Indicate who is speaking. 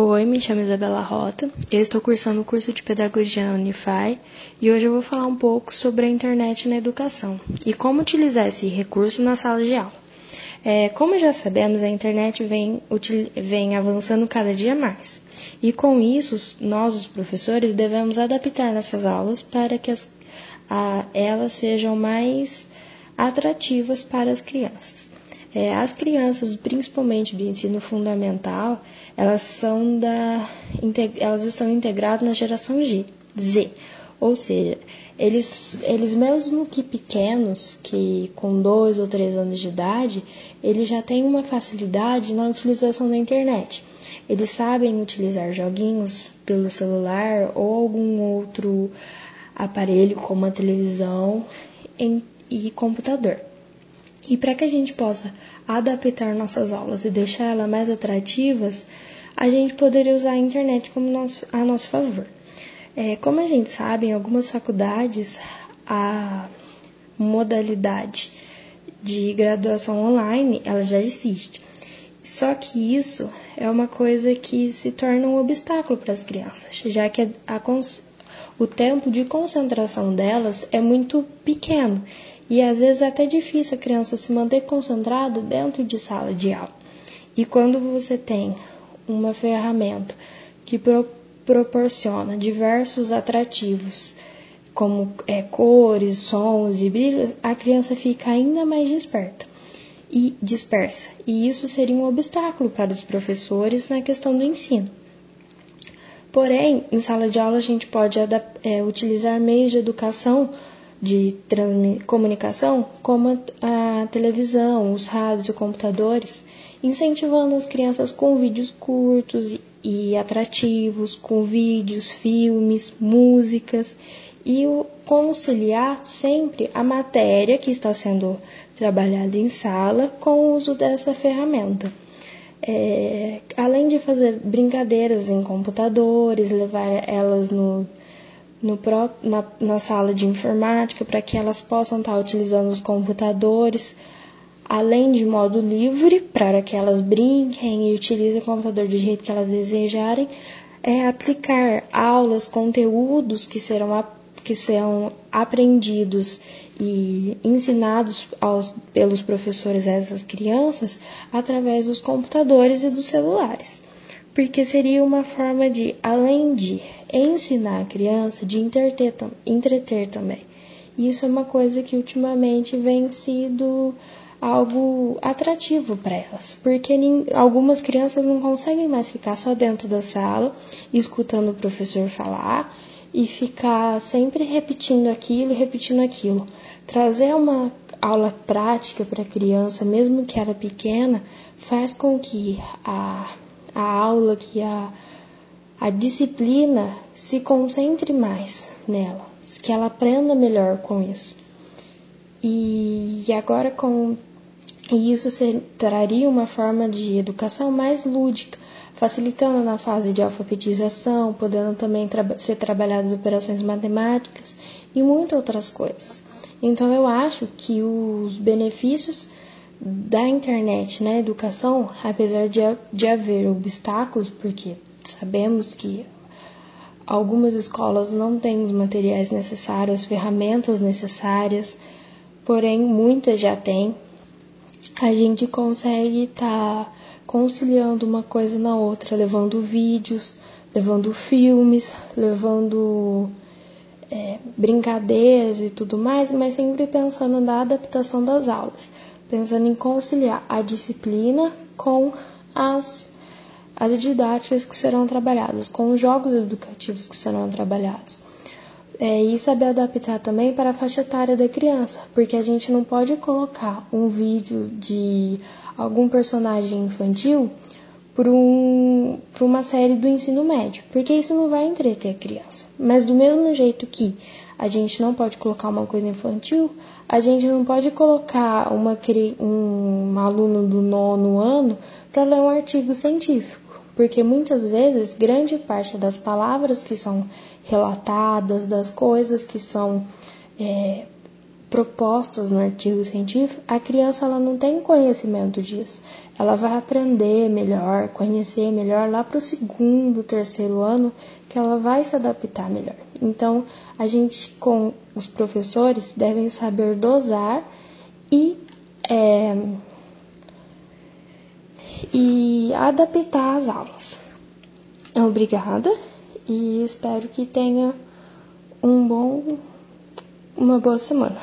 Speaker 1: Oi, me chamo Isabela Rota, eu estou cursando o curso de Pedagogia na Unify e hoje eu vou falar um pouco sobre a internet na educação e como utilizar esse recurso na sala de aula. É, como já sabemos, a internet vem, vem avançando cada dia mais e com isso nós, os professores, devemos adaptar nossas aulas para que as, a, elas sejam mais atrativas para as crianças. É, as crianças, principalmente do ensino fundamental, elas são da, elas estão integradas na geração G, Z, ou seja, eles, eles mesmo que pequenos, que com dois ou três anos de idade, eles já têm uma facilidade na utilização da internet. Eles sabem utilizar joguinhos pelo celular ou algum outro aparelho, como a televisão em, e computador. E para que a gente possa adaptar nossas aulas e deixar elas mais atrativas, a gente poderia usar a internet como nosso, a nosso favor. É, como a gente sabe, em algumas faculdades a modalidade de graduação online ela já existe. Só que isso é uma coisa que se torna um obstáculo para as crianças, já que a, o tempo de concentração delas é muito pequeno e às vezes é até difícil a criança se manter concentrada dentro de sala de aula. E quando você tem uma ferramenta que pro, proporciona diversos atrativos, como é, cores, sons e brilhos, a criança fica ainda mais desperta e dispersa. E isso seria um obstáculo para os professores na questão do ensino. Porém, em sala de aula a gente pode é, utilizar meios de educação de comunicação, como a, a televisão, os rádios e computadores, incentivando as crianças com vídeos curtos e, atrativos, com vídeos, filmes, músicas e conciliar sempre a matéria que está sendo trabalhada em sala com o uso dessa ferramenta. É, além de fazer brincadeiras em computadores, levar elas no, no pró na, na sala de informática para que elas possam estar utilizando os computadores, além de modo livre, para que elas brinquem e utilizem o computador do jeito que elas desejarem, é aplicar aulas, conteúdos que serão, que serão aprendidos e ensinados aos, pelos professores a essas crianças através dos computadores e dos celulares. Porque seria uma forma de, além de ensinar a criança, de entreter, entreter também. Isso é uma coisa que ultimamente vem sido algo atrativo para elas, porque algumas crianças não conseguem mais ficar só dentro da sala escutando o professor falar e ficar sempre repetindo aquilo, repetindo aquilo. Trazer uma aula prática para a criança, mesmo que ela pequena, faz com que a, a aula, que a, a disciplina se concentre mais nela, que ela aprenda melhor com isso. E agora com e isso traria uma forma de educação mais lúdica, facilitando na fase de alfabetização, podendo também tra ser trabalhadas operações matemáticas e muitas outras coisas. Então eu acho que os benefícios da internet na educação, apesar de, de haver obstáculos, porque sabemos que algumas escolas não têm os materiais necessários, as ferramentas necessárias, porém muitas já têm, a gente consegue estar tá conciliando uma coisa na outra, levando vídeos, levando filmes, levando é, brincadeiras e tudo mais, mas sempre pensando na adaptação das aulas, pensando em conciliar a disciplina com as, as didáticas que serão trabalhadas, com os jogos educativos que serão trabalhados. É, e saber adaptar também para a faixa etária da criança, porque a gente não pode colocar um vídeo de algum personagem infantil para um, uma série do ensino médio, porque isso não vai entreter a criança. Mas do mesmo jeito que a gente não pode colocar uma coisa infantil, a gente não pode colocar uma, um, um aluno do nono ano para ler um artigo científico, porque muitas vezes grande parte das palavras que são relatadas, das coisas que são é, propostas no artigo científico, a criança ela não tem conhecimento disso. Ela vai aprender melhor, conhecer melhor lá para o segundo, terceiro ano, que ela vai se adaptar melhor. Então, a gente, com os professores, devem saber dosar e, é, e adaptar as aulas. Obrigada e espero que tenha um bom, uma boa semana.